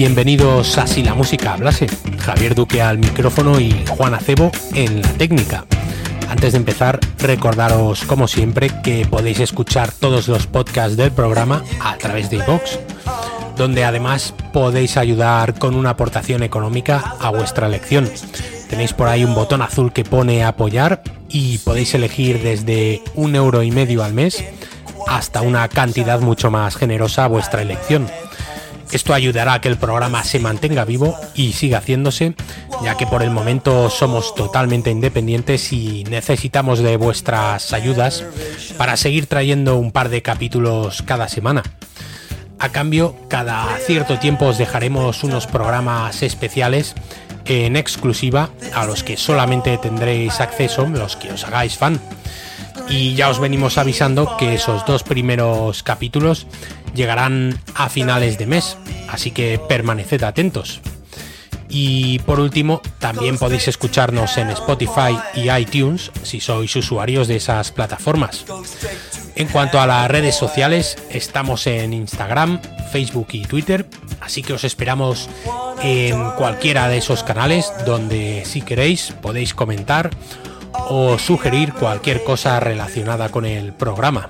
Bienvenidos a Si la música hablase. Javier Duque al micrófono y Juan Acebo en la técnica. Antes de empezar, recordaros como siempre que podéis escuchar todos los podcasts del programa a través de iVoox, donde además podéis ayudar con una aportación económica a vuestra elección. Tenéis por ahí un botón azul que pone apoyar y podéis elegir desde un euro y medio al mes hasta una cantidad mucho más generosa a vuestra elección. Esto ayudará a que el programa se mantenga vivo y siga haciéndose, ya que por el momento somos totalmente independientes y necesitamos de vuestras ayudas para seguir trayendo un par de capítulos cada semana. A cambio, cada cierto tiempo os dejaremos unos programas especiales en exclusiva a los que solamente tendréis acceso los que os hagáis fan. Y ya os venimos avisando que esos dos primeros capítulos llegarán a finales de mes, así que permaneced atentos. Y por último, también podéis escucharnos en Spotify y iTunes si sois usuarios de esas plataformas. En cuanto a las redes sociales, estamos en Instagram, Facebook y Twitter, así que os esperamos en cualquiera de esos canales donde si queréis podéis comentar o sugerir cualquier cosa relacionada con el programa.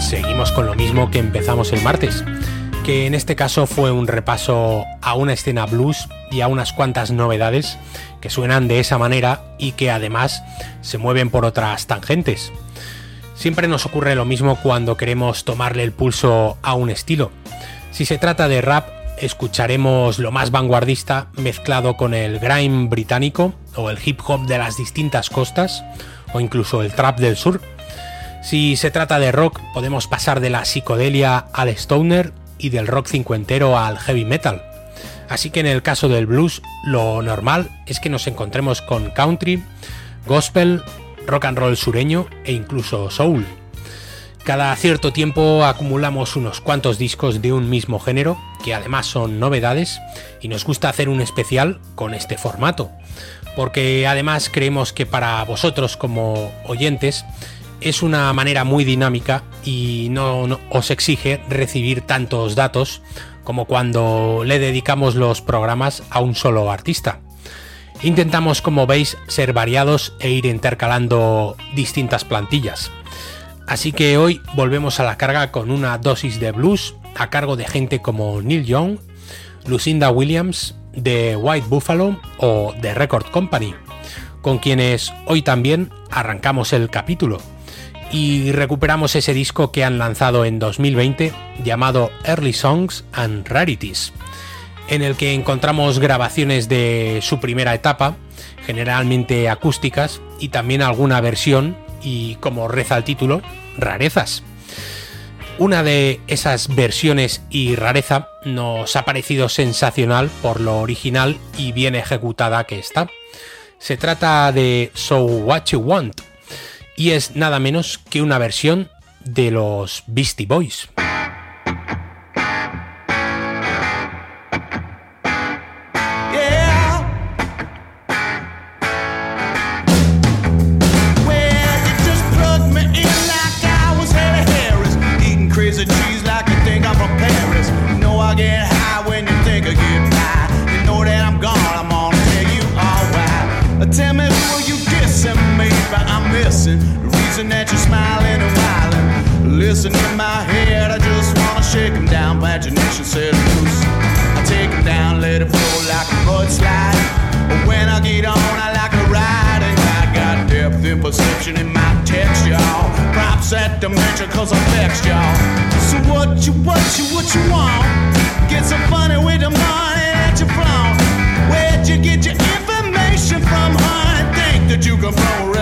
Seguimos con lo mismo que empezamos el martes, que en este caso fue un repaso a una escena blues y a unas cuantas novedades que suenan de esa manera y que además se mueven por otras tangentes. Siempre nos ocurre lo mismo cuando queremos tomarle el pulso a un estilo. Si se trata de rap, escucharemos lo más vanguardista mezclado con el grime británico o el hip hop de las distintas costas, o incluso el trap del sur. Si se trata de rock, podemos pasar de la psicodelia al stoner y del rock cincuentero al heavy metal. Así que en el caso del blues, lo normal es que nos encontremos con country, gospel, rock and roll sureño e incluso soul. Cada cierto tiempo acumulamos unos cuantos discos de un mismo género, que además son novedades, y nos gusta hacer un especial con este formato porque además creemos que para vosotros como oyentes es una manera muy dinámica y no, os exige recibir tantos datos como cuando le dedicamos los programas a un solo artista. Intentamos, como veis, ser variados e ir intercalando distintas plantillas. Así que hoy volvemos a la carga con una dosis de blues a cargo de gente como Neil Young, Lucinda Williams, de White Buffalo o The Record Company, con quienes hoy también arrancamos el capítulo y recuperamos ese disco que han lanzado en 2020 llamado Early Songs and Rarities, en el que encontramos grabaciones de su primera etapa, generalmente acústicas, y también alguna versión y, como reza el título, rarezas. Una de esas versiones y rareza nos ha parecido sensacional por lo original y bien ejecutada que está. Se trata de So What You Want y es nada menos que una versión de los Beastie Boys. Listen in my head. I just wanna shake him down. Imagination set loose. I take him down, let it flow like a mudslide. When I get on, I like a ride. And I got depth in perception in my text, y'all. Props at dimension, cause I'm vexed, y'all. So what you, what you, what you want? Get some funny with the money that you flaunt. Where'd you get your information from, honey? Think that you can throw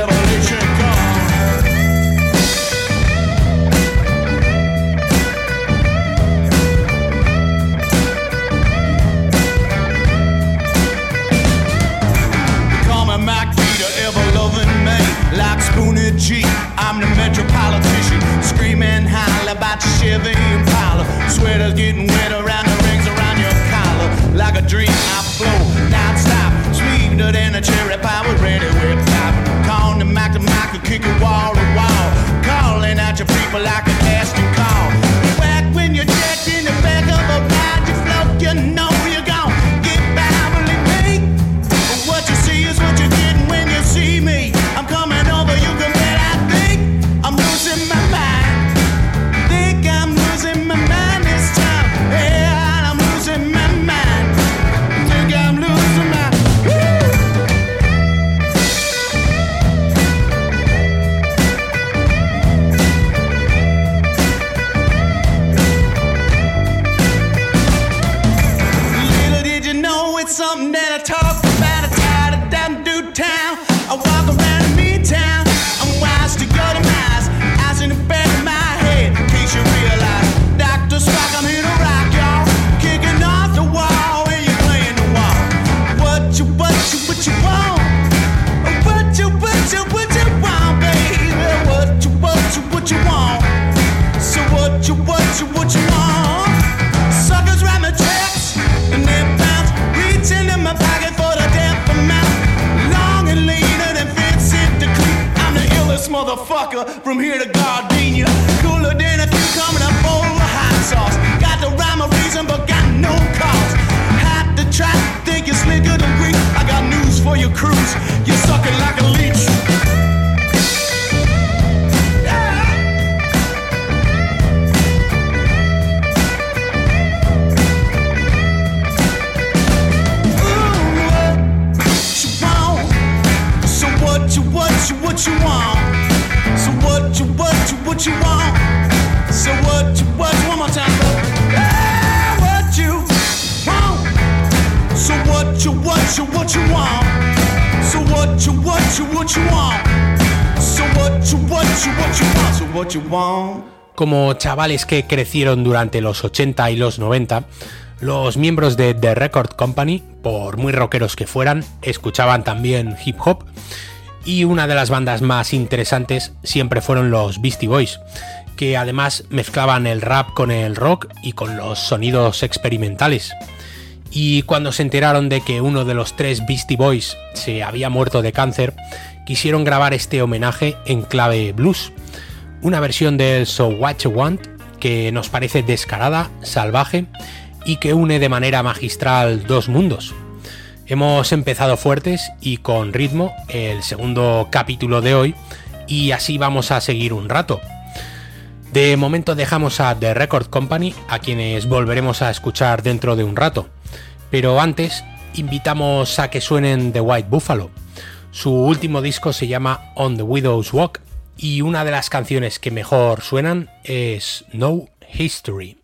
Como chavales que crecieron durante los 80 y los 90, los miembros de The Record Company, por muy rockeros que fueran, escuchaban también hip hop y una de las bandas más interesantes siempre fueron los Beastie Boys, que además mezclaban el rap con el rock y con los sonidos experimentales. Y cuando se enteraron de que uno de los tres Beastie Boys se había muerto de cáncer, quisieron grabar este homenaje en clave blues, una versión del So What You Want que nos parece descarada, salvaje y que une de manera magistral dos mundos. Hemos empezado fuertes y con ritmo el segundo capítulo de hoy y así vamos a seguir un rato. De momento dejamos a The Record Company, a quienes volveremos a escuchar dentro de un rato. Pero antes, invitamos a que suenen The White Buffalo. Su último disco se llama On the Widow's Walk y una de las canciones que mejor suenan es No History.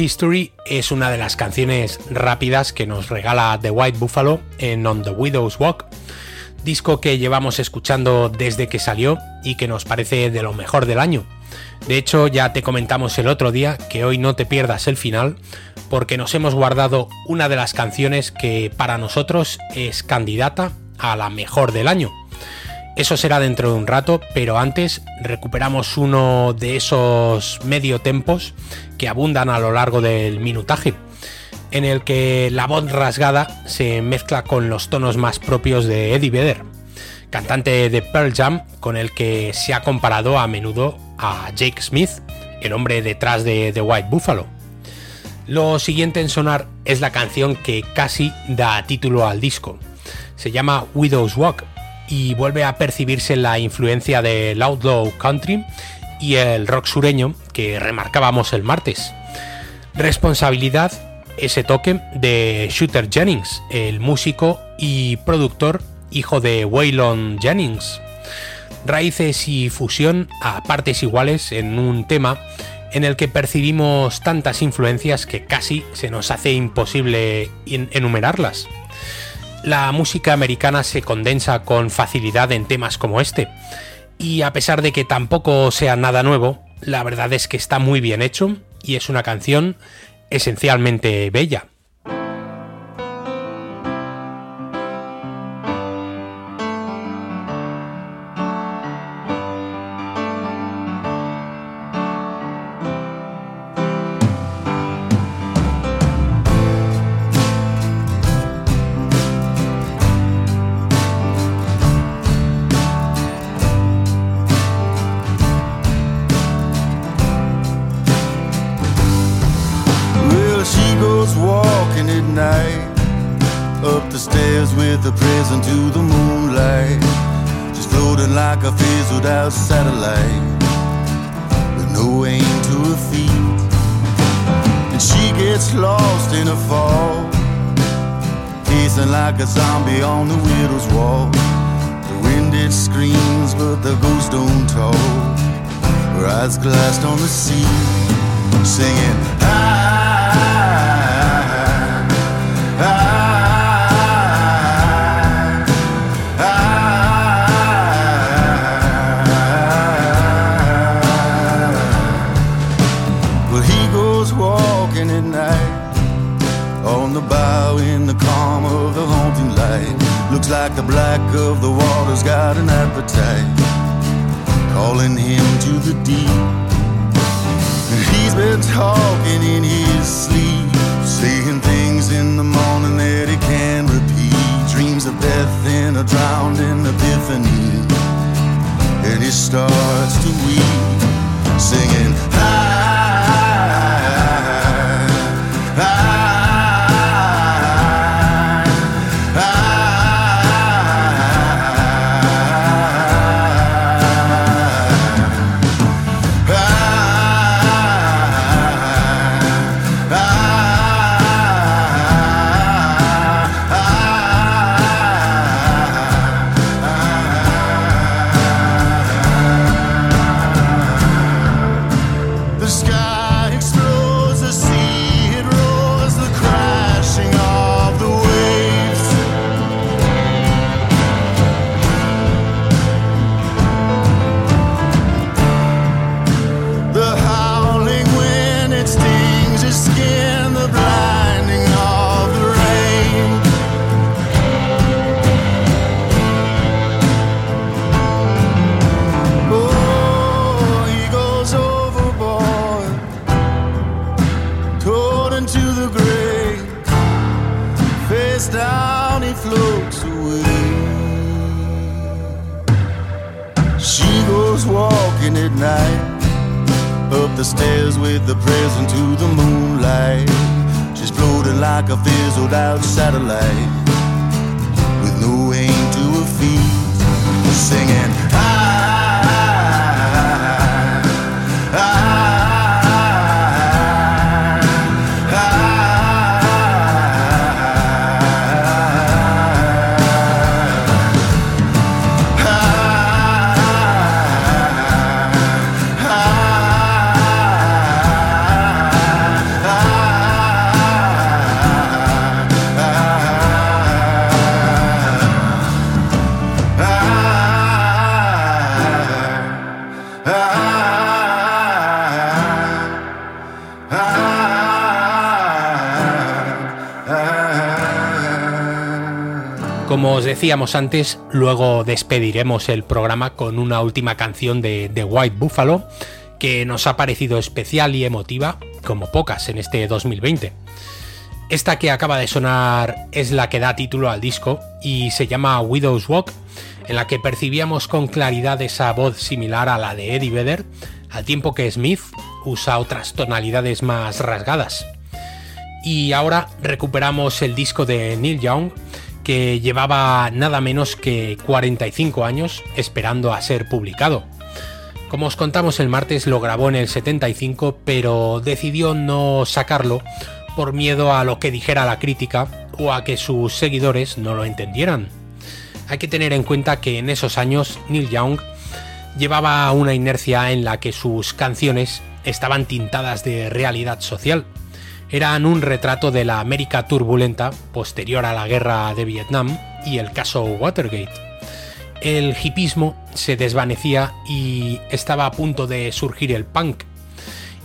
History es una de las canciones rápidas que nos regala The White Buffalo en On the Widow's Walk, disco que llevamos escuchando desde que salió y que nos parece de lo mejor del año. De hecho, ya te comentamos el otro día que hoy no te pierdas el final porque nos hemos guardado una de las canciones que para nosotros es candidata a la mejor del año. Eso será dentro de un rato, pero antes recuperamos uno de esos medio tempos que abundan a lo largo del minutaje, en el que la voz rasgada se mezcla con los tonos más propios de Eddie Vedder, cantante de Pearl Jam con el que se ha comparado a menudo a Jake Smith, el hombre detrás de The White Buffalo. Lo siguiente en sonar es la canción que casi da título al disco. Se llama Widow's Walk y vuelve a percibirse la influencia del outlaw country y el rock sureño que remarcábamos el martes. Responsabilidad ese toque de Shooter Jennings, el músico y productor hijo de Waylon Jennings. Raíces y fusión a partes iguales en un tema en el que percibimos tantas influencias que casi se nos hace imposible enumerarlas. La música americana se condensa con facilidad en temas como este, y a pesar de que tampoco sea nada nuevo, la verdad es que está muy bien hecho y es una canción esencialmente bella. see os decíamos antes, luego despediremos el programa con una última canción de The White Buffalo que nos ha parecido especial y emotiva como pocas en este 2020. Esta que acaba de sonar es la que da título al disco y se llama Widow's Walk, en la que percibíamos con claridad esa voz similar a la de Eddie Vedder, al tiempo que Smith usa otras tonalidades más rasgadas. Y ahora recuperamos el disco de Neil Young, llevaba nada menos que 45 años esperando a ser publicado. Como os contamos el martes, lo grabó en el 75, pero decidió no sacarlo por miedo a lo que dijera la crítica o a que sus seguidores no lo entendieran. Hay que tener en cuenta que en esos años Neil Young llevaba una inercia en la que sus canciones estaban tintadas de realidad social. Eran un retrato de la América turbulenta posterior a la guerra de Vietnam y el caso Watergate. El hipismo se desvanecía y estaba a punto de surgir el punk,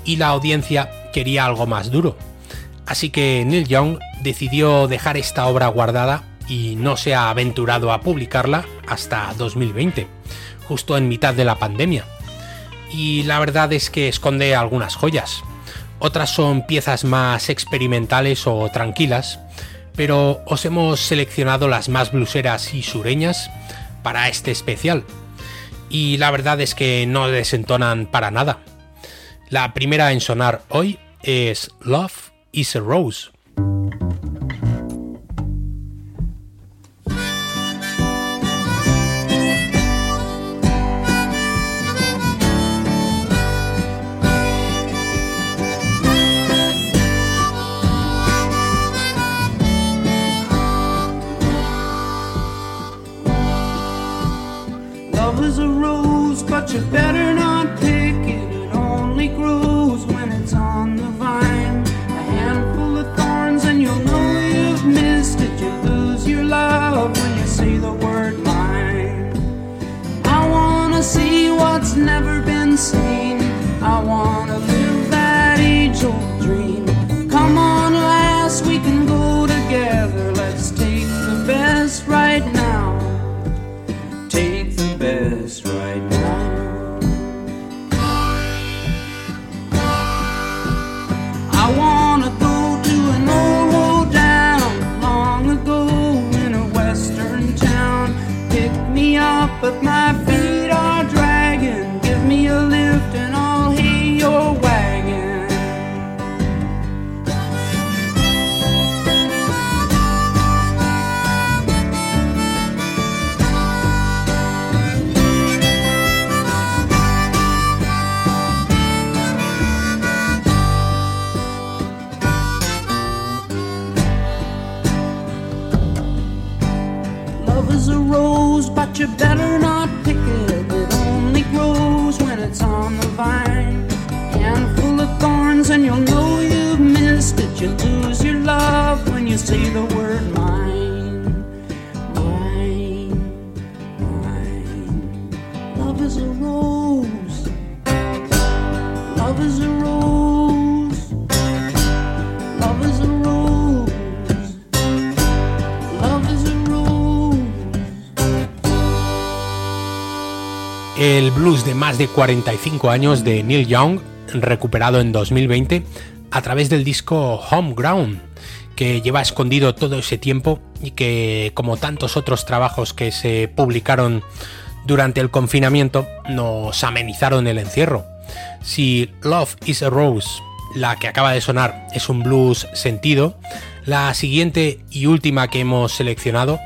y la audiencia quería algo más duro. Así que Neil Young decidió dejar esta obra guardada y no se ha aventurado a publicarla hasta 2020, justo en mitad de la pandemia. Y la verdad es que esconde algunas joyas. Otras son piezas más experimentales o tranquilas, pero os hemos seleccionado las más bluseras y sureñas para este especial. Y la verdad es que no desentonan para nada. La primera en sonar hoy es Love is a Rose. El blues de más de 45 años de Neil Young, recuperado en 2020 a través del disco Homeground, que lleva escondido todo ese tiempo y que, como tantos otros trabajos que se publicaron durante el confinamiento, nos amenizaron el encierro. Si Love is a Rose, la que acaba de sonar, es un blues sentido, la siguiente y última que hemos seleccionado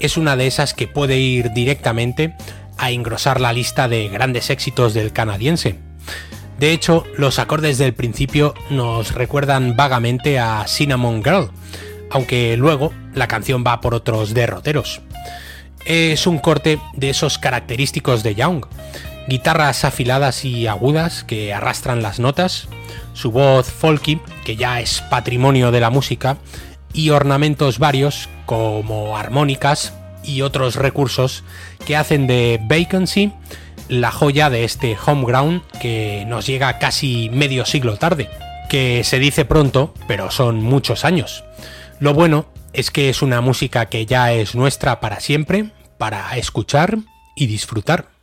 es una de esas que puede ir directamente a engrosar la lista de grandes éxitos del canadiense. De hecho, los acordes del principio nos recuerdan vagamente a Cinnamon Girl, aunque luego la canción va por otros derroteros. Es un corte de esos característicos de Young, guitarras afiladas y agudas que arrastran las notas, su voz folky, que ya es patrimonio de la música, y ornamentos varios como armónicas y otros recursos que hacen de Vacancy la joya de este Homeground que nos llega casi medio siglo tarde, que se dice pronto, pero son muchos años. Lo bueno es que es una música que ya es nuestra para siempre, para escuchar y disfrutar.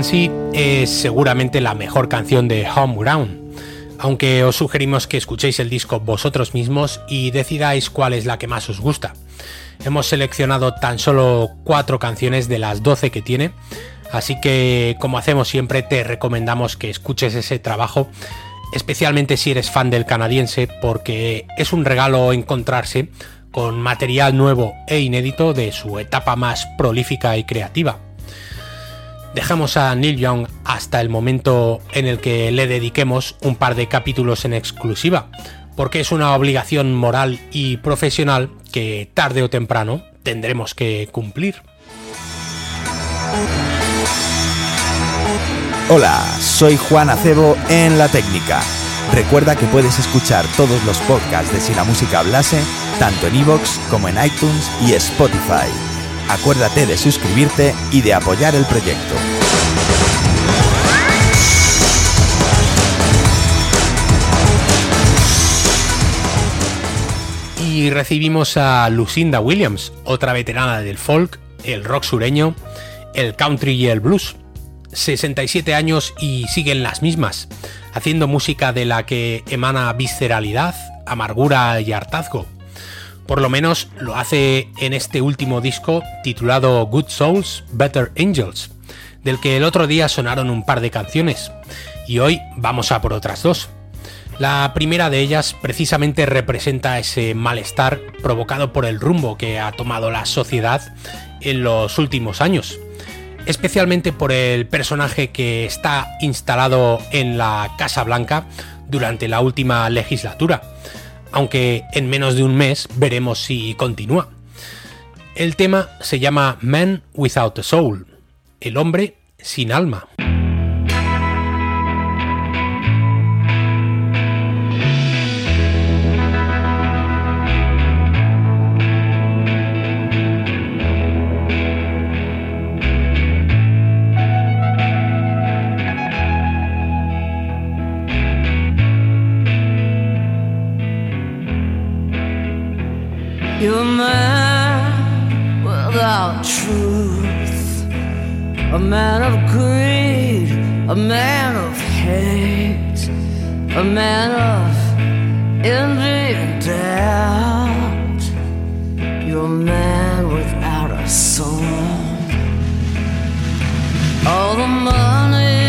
Es seguramente la mejor canción de Homeground, aunque os sugerimos que escuchéis el disco vosotros mismos y decidáis cuál es la que más os gusta. Hemos seleccionado tan solo cuatro canciones de las 12 que tiene, así que como hacemos siempre te recomendamos que escuches ese trabajo, especialmente si eres fan del canadiense, porque es un regalo encontrarse con material nuevo e inédito de su etapa más prolífica y creativa. Dejamos a Neil Young hasta el momento en el que le dediquemos un par de capítulos en exclusiva, porque es una obligación moral y profesional que tarde o temprano tendremos que cumplir. Hola, soy Juan Acebo en La Técnica. Recuerda que puedes escuchar todos los podcasts de Si la Música Hablase, tanto en iVoox como en iTunes y Spotify acuérdate de suscribirte y de apoyar el proyecto. Y recibimos a Lucinda Williams, otra veterana del folk, el rock sureño, el country y el blues. 67 años y siguen las mismas, haciendo música de la que emana visceralidad, amargura y hartazgo por lo menos lo hace en este último disco titulado Good Souls, Better Angels, del que el otro día sonaron un par de canciones, y hoy vamos a por otras dos. La primera de ellas precisamente representa ese malestar provocado por el rumbo que ha tomado la sociedad en los últimos años, especialmente por el personaje que está instalado en la Casa Blanca durante la última legislatura, aunque en menos de un mes veremos si continúa. El tema se llama Man Without a Soul, el hombre sin alma. Man of greed, a man of hate, a man of envy and doubt. You're a man without a soul. All the money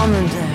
kommende.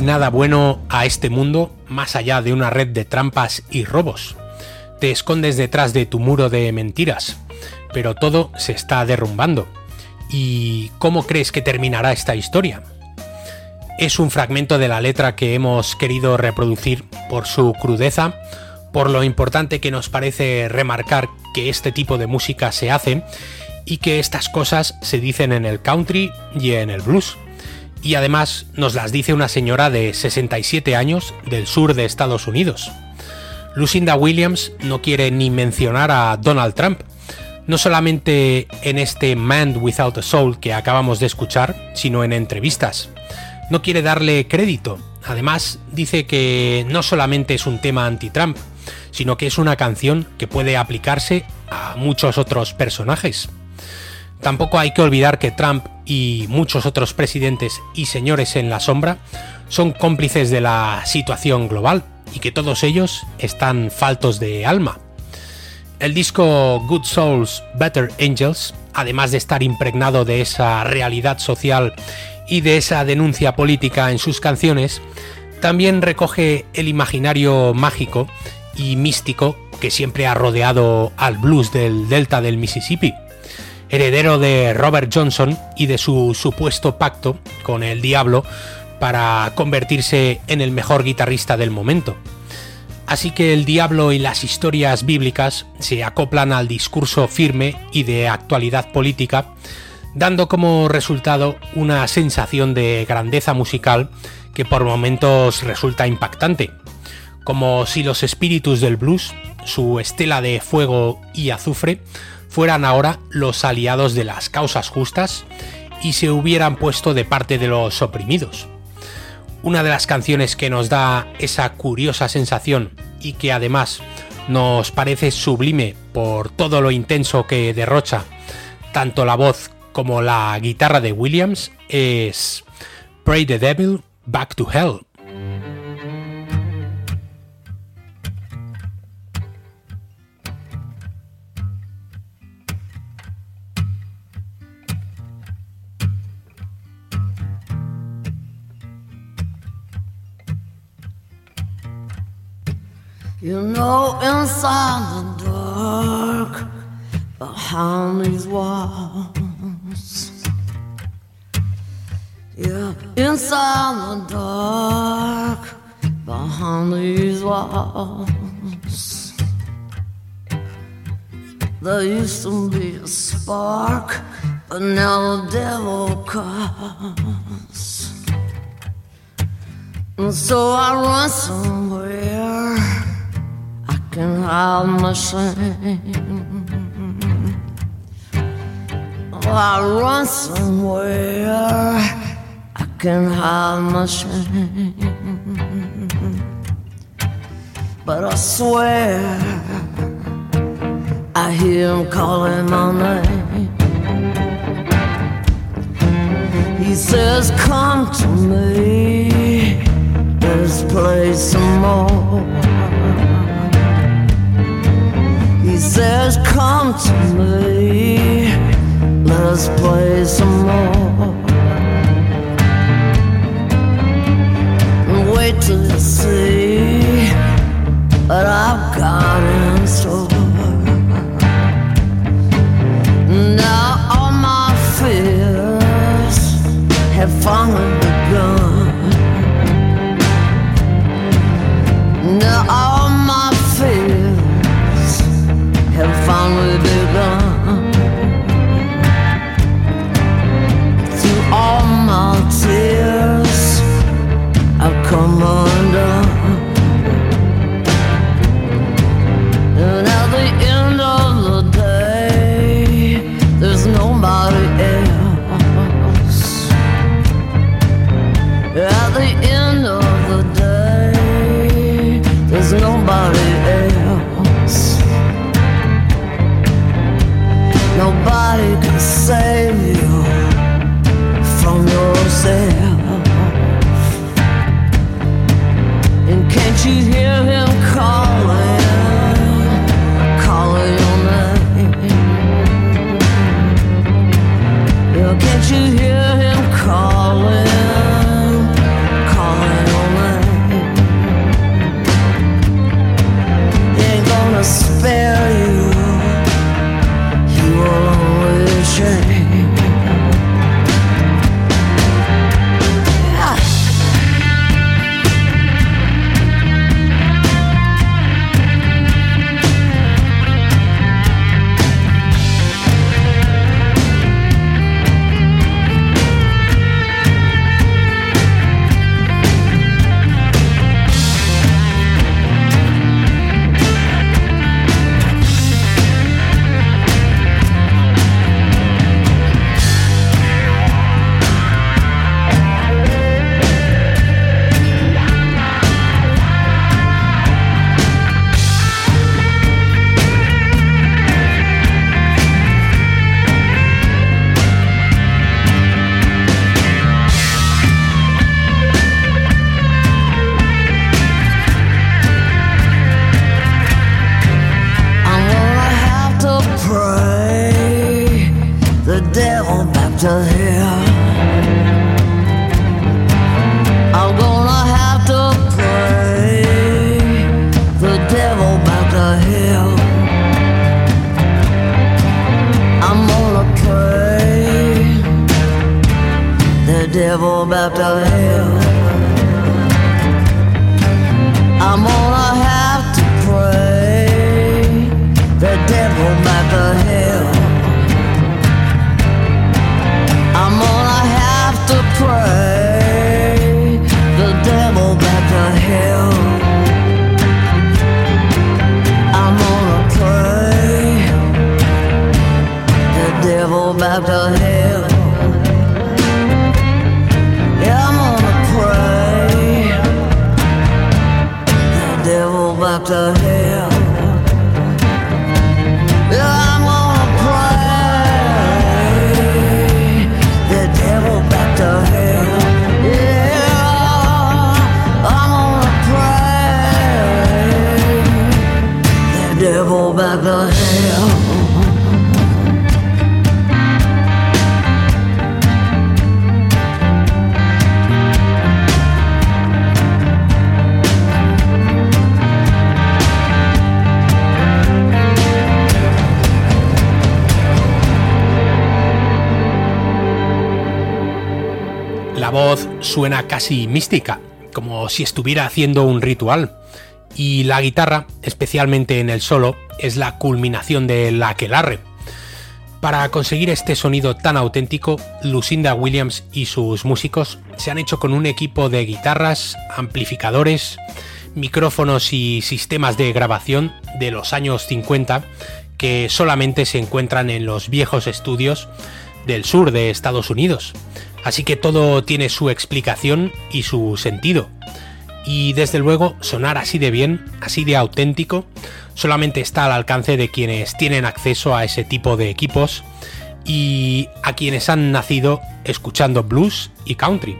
Nada bueno a este mundo más allá de una red de trampas y robos. Te escondes detrás de tu muro de mentiras, pero todo se está derrumbando. ¿Y cómo crees que terminará esta historia? Es un fragmento de la letra que hemos querido reproducir por su crudeza, por lo importante que nos parece remarcar que este tipo de música se hace y que estas cosas se dicen en el country y en el blues. Y además nos las dice una señora de 67 años del sur de Estados Unidos. Lucinda Williams no quiere ni mencionar a Donald Trump, no solamente en este Man Without a Soul que acabamos de escuchar, sino en entrevistas. No quiere darle crédito. Además, dice que no solamente es un tema anti-Trump, sino que es una canción que puede aplicarse a muchos otros personajes. Tampoco hay que olvidar que Trump y muchos otros presidentes y señores en la sombra son cómplices de la situación global y que todos ellos están faltos de alma. El disco Good Souls, Better Angels, además de estar impregnado de esa realidad social y de esa denuncia política en sus canciones, también recoge el imaginario mágico y místico que siempre ha rodeado al blues del delta del Mississippi, heredero de Robert Johnson y de su supuesto pacto con el diablo para convertirse en el mejor guitarrista del momento. Así que el diablo y las historias bíblicas se acoplan al discurso firme y de actualidad política, dando como resultado una sensación de grandeza musical que por momentos resulta impactante, como si los espíritus del blues, su estela de fuego y azufre, fueran ahora los aliados de las causas justas y se hubieran puesto de parte de los oprimidos. Una de las canciones que nos da esa curiosa sensación y que además nos parece sublime por todo lo intenso que derrocha tanto la voz como la guitarra de Williams es Pray the Devil Back to Hell. Inside the dark, behind these walls. Yeah, inside the dark, behind these walls. There used to be a spark, but now the devil comes. And so I run somewhere can my shame. Oh, I run somewhere I can hide my shame. But I swear I hear him calling my name. He says, Come to me. Let's play some more. He says, Come to me. Let's play some more. And wait till you see what I've got in store. Now all my fears have finally suena casi mística, como si estuviera haciendo un ritual. Y la guitarra, especialmente en el solo, es la culminación del aquelarre. Para conseguir este sonido tan auténtico, Lucinda Williams y sus músicos se han hecho con un equipo de guitarras, amplificadores, micrófonos y sistemas de grabación de los años 50 que solamente se encuentran en los viejos estudios del sur de Estados Unidos. Así que todo tiene su explicación y su sentido. Y desde luego, sonar así de bien, así de auténtico, solamente está al alcance de quienes tienen acceso a ese tipo de equipos y a quienes han nacido escuchando blues y country.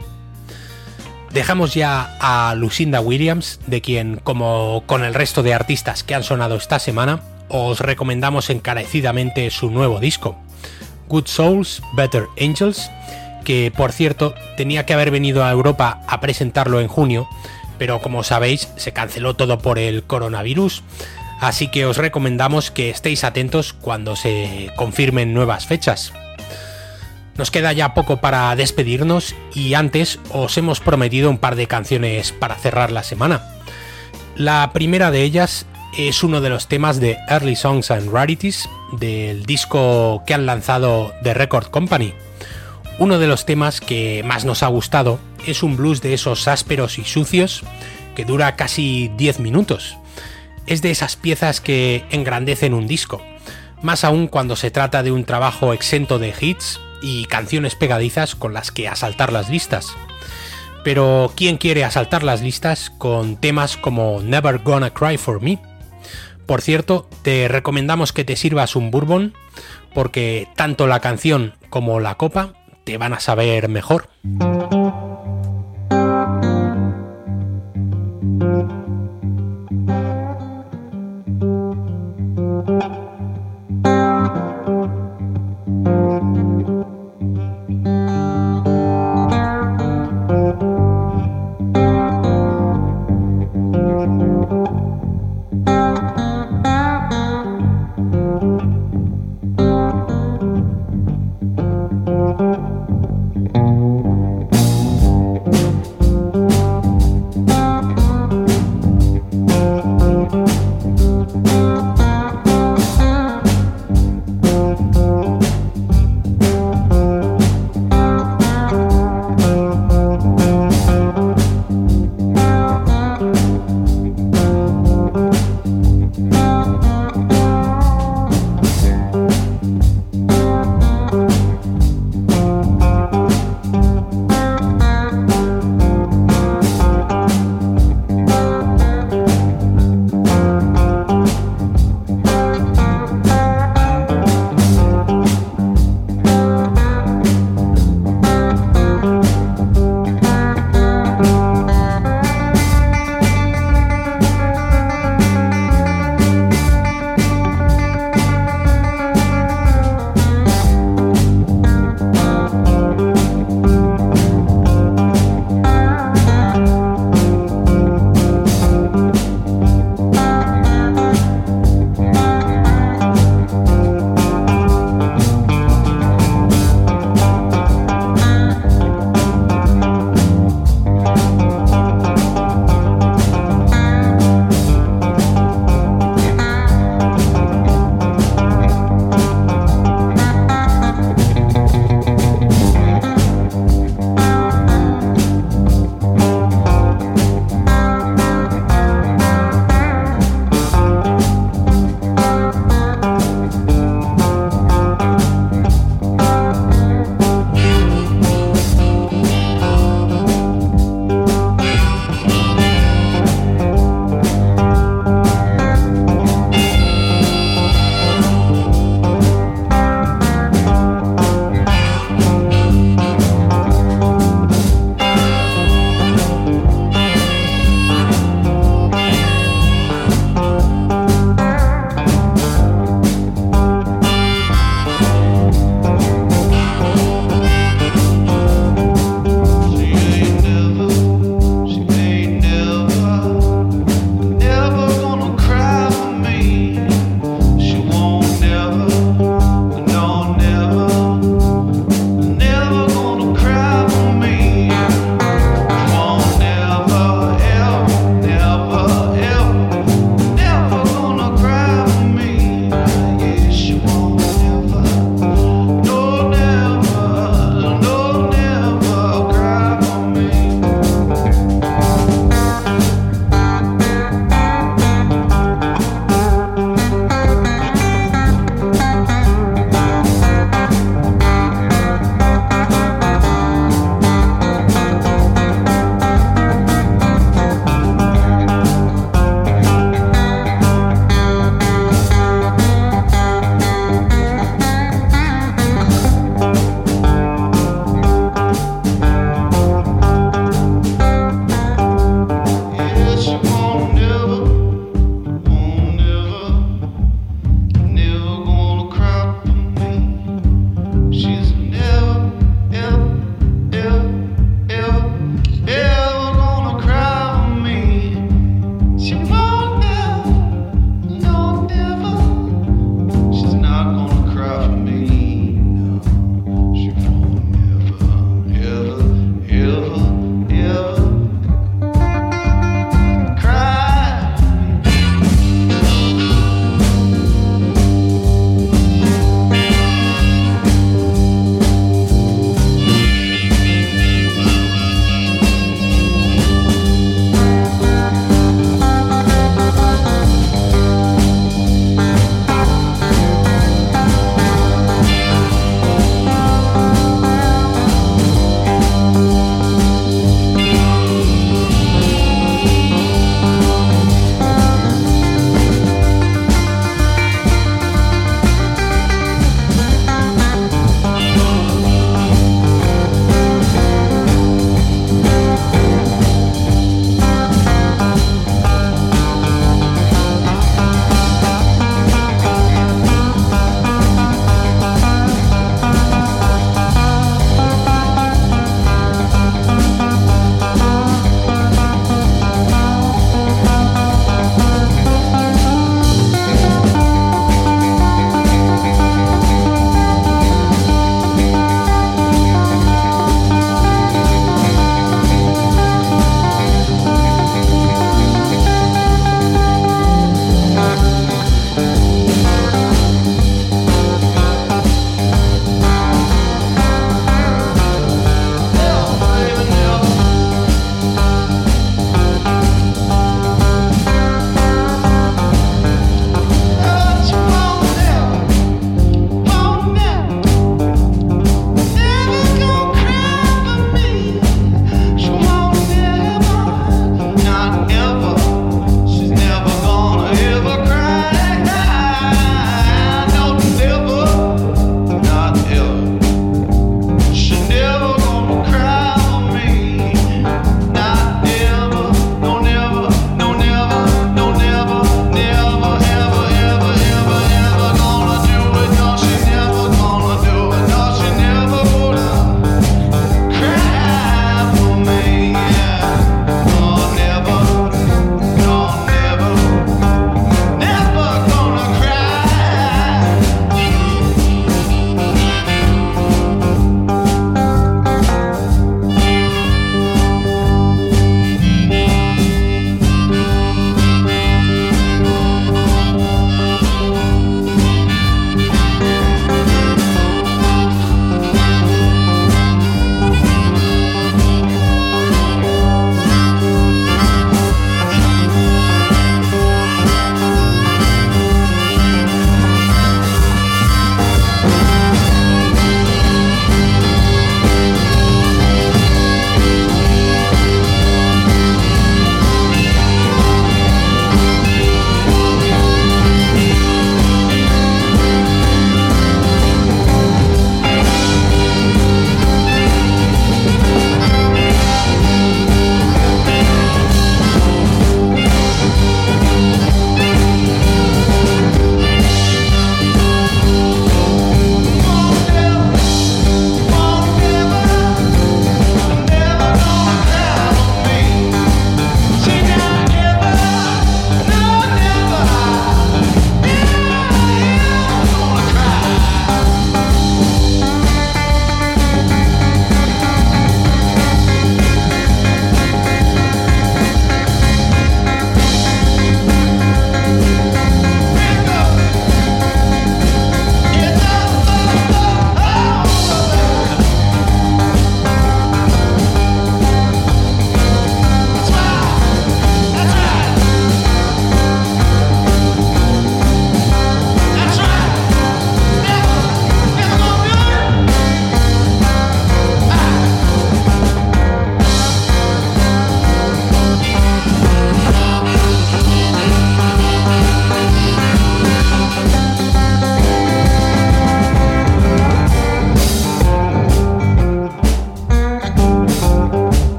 Dejamos ya a Lucinda Williams, de quien, como con el resto de artistas que han sonado esta semana, os recomendamos encarecidamente su nuevo disco, Good Souls, Better Angels, que por cierto tenía que haber venido a Europa a presentarlo en junio, pero como sabéis se canceló todo por el coronavirus, así que os recomendamos que estéis atentos cuando se confirmen nuevas fechas. Nos queda ya poco para despedirnos y antes os hemos prometido un par de canciones para cerrar la semana. La primera de ellas es uno de los temas de Early Songs and Rarities del disco que han lanzado The Record Company. Uno de los temas que más nos ha gustado es un blues de esos ásperos y sucios que dura casi 10 minutos. Es de esas piezas que engrandecen un disco, más aún cuando se trata de un trabajo exento de hits y canciones pegadizas con las que asaltar las listas. Pero ¿quién quiere asaltar las listas con temas como Never Gonna Cry for Me? Por cierto, te recomendamos que te sirvas un bourbon porque tanto la canción como la copa te van a saber mejor.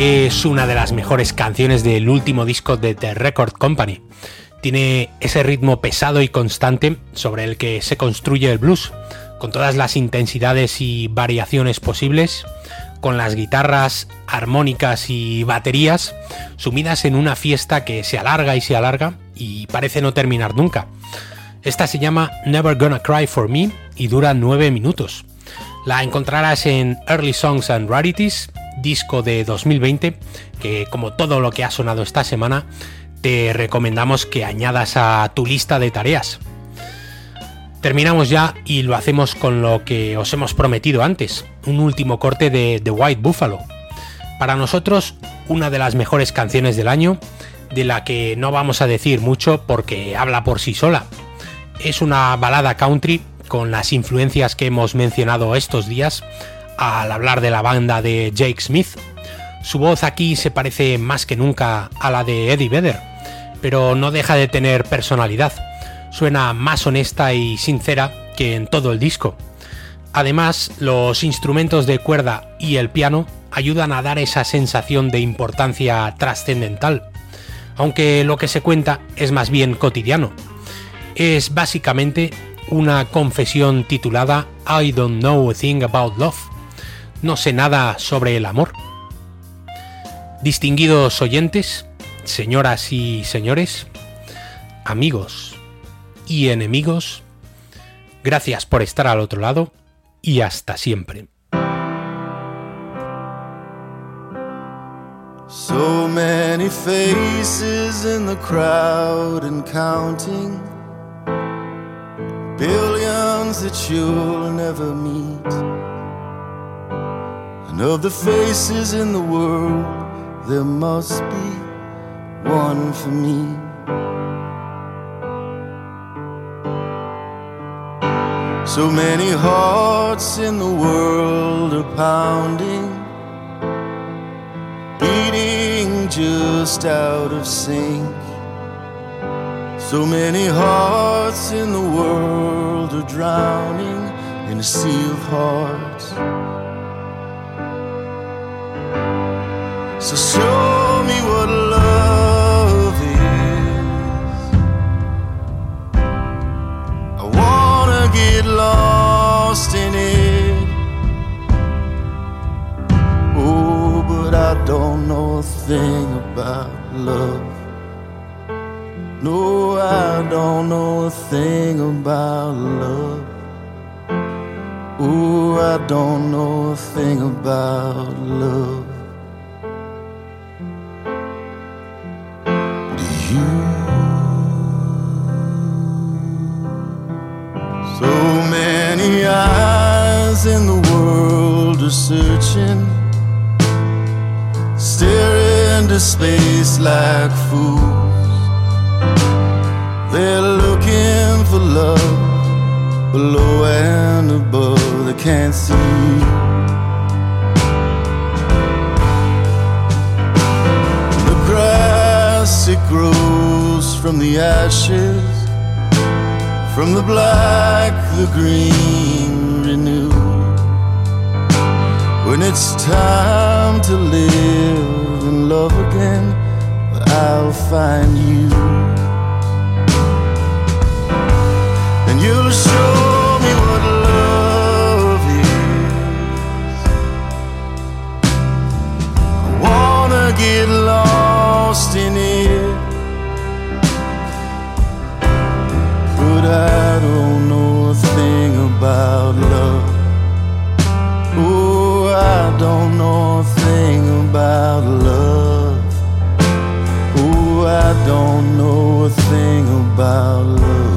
Es una de las mejores canciones del último disco de The Record Company. Tiene ese ritmo pesado y constante sobre el que se construye el blues, con todas las intensidades y variaciones posibles, con las guitarras, armónicas y baterías sumidas en una fiesta que se alarga y se alarga y parece no terminar nunca. Esta se llama Never Gonna Cry for Me y dura 9 minutos. La encontrarás en Early Songs and Rarities disco de 2020 que como todo lo que ha sonado esta semana te recomendamos que añadas a tu lista de tareas. Terminamos ya y lo hacemos con lo que os hemos prometido antes, un último corte de The White Buffalo. Para nosotros, una de las mejores canciones del año, de la que no vamos a decir mucho porque habla por sí sola. Es una balada country con las influencias que hemos mencionado estos días, al hablar de la banda de Jake Smith. Su voz aquí se parece más que nunca a la de Eddie Vedder, pero no deja de tener personalidad. Suena más honesta y sincera que en todo el disco. Además, los instrumentos de cuerda y el piano ayudan a dar esa sensación de importancia trascendental, aunque lo que se cuenta es más bien cotidiano. Es básicamente una confesión titulada I Don't Know a Thing About Love, no sé nada sobre el amor. Distinguidos oyentes, señoras y señores, amigos y enemigos, gracias por estar al otro lado y hasta siempre. So many faces in the crowd and counting. Billions that you'll never meet. And of the faces in the world, there must be one for me. So many hearts in the world are pounding, beating just out of sync. So many hearts in the world are drowning in a sea of hearts. So show me what love is. I wanna get lost in it. Oh, but I don't know a thing about love. No, I don't know a thing about love. Oh, I don't know a thing about love. So many eyes in the world are searching, staring into space like fools. They're looking for love below and above, they can't see. It grows from the ashes from the black, the green renewed. When it's time to live and love again, I'll find you. And you'll show me what love is. I wanna get lost in it. but I don't know a thing about love. Oh, I don't know a thing about love. Oh, I don't know a thing about love.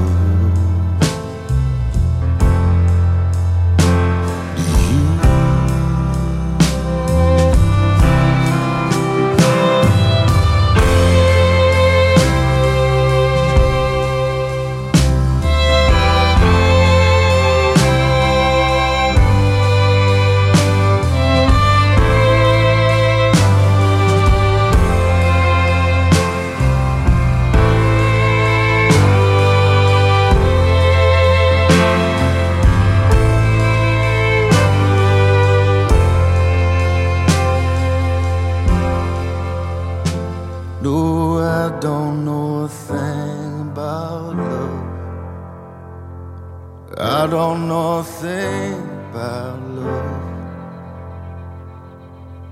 Don't know a thing about love.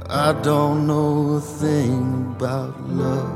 I don't know a thing about love.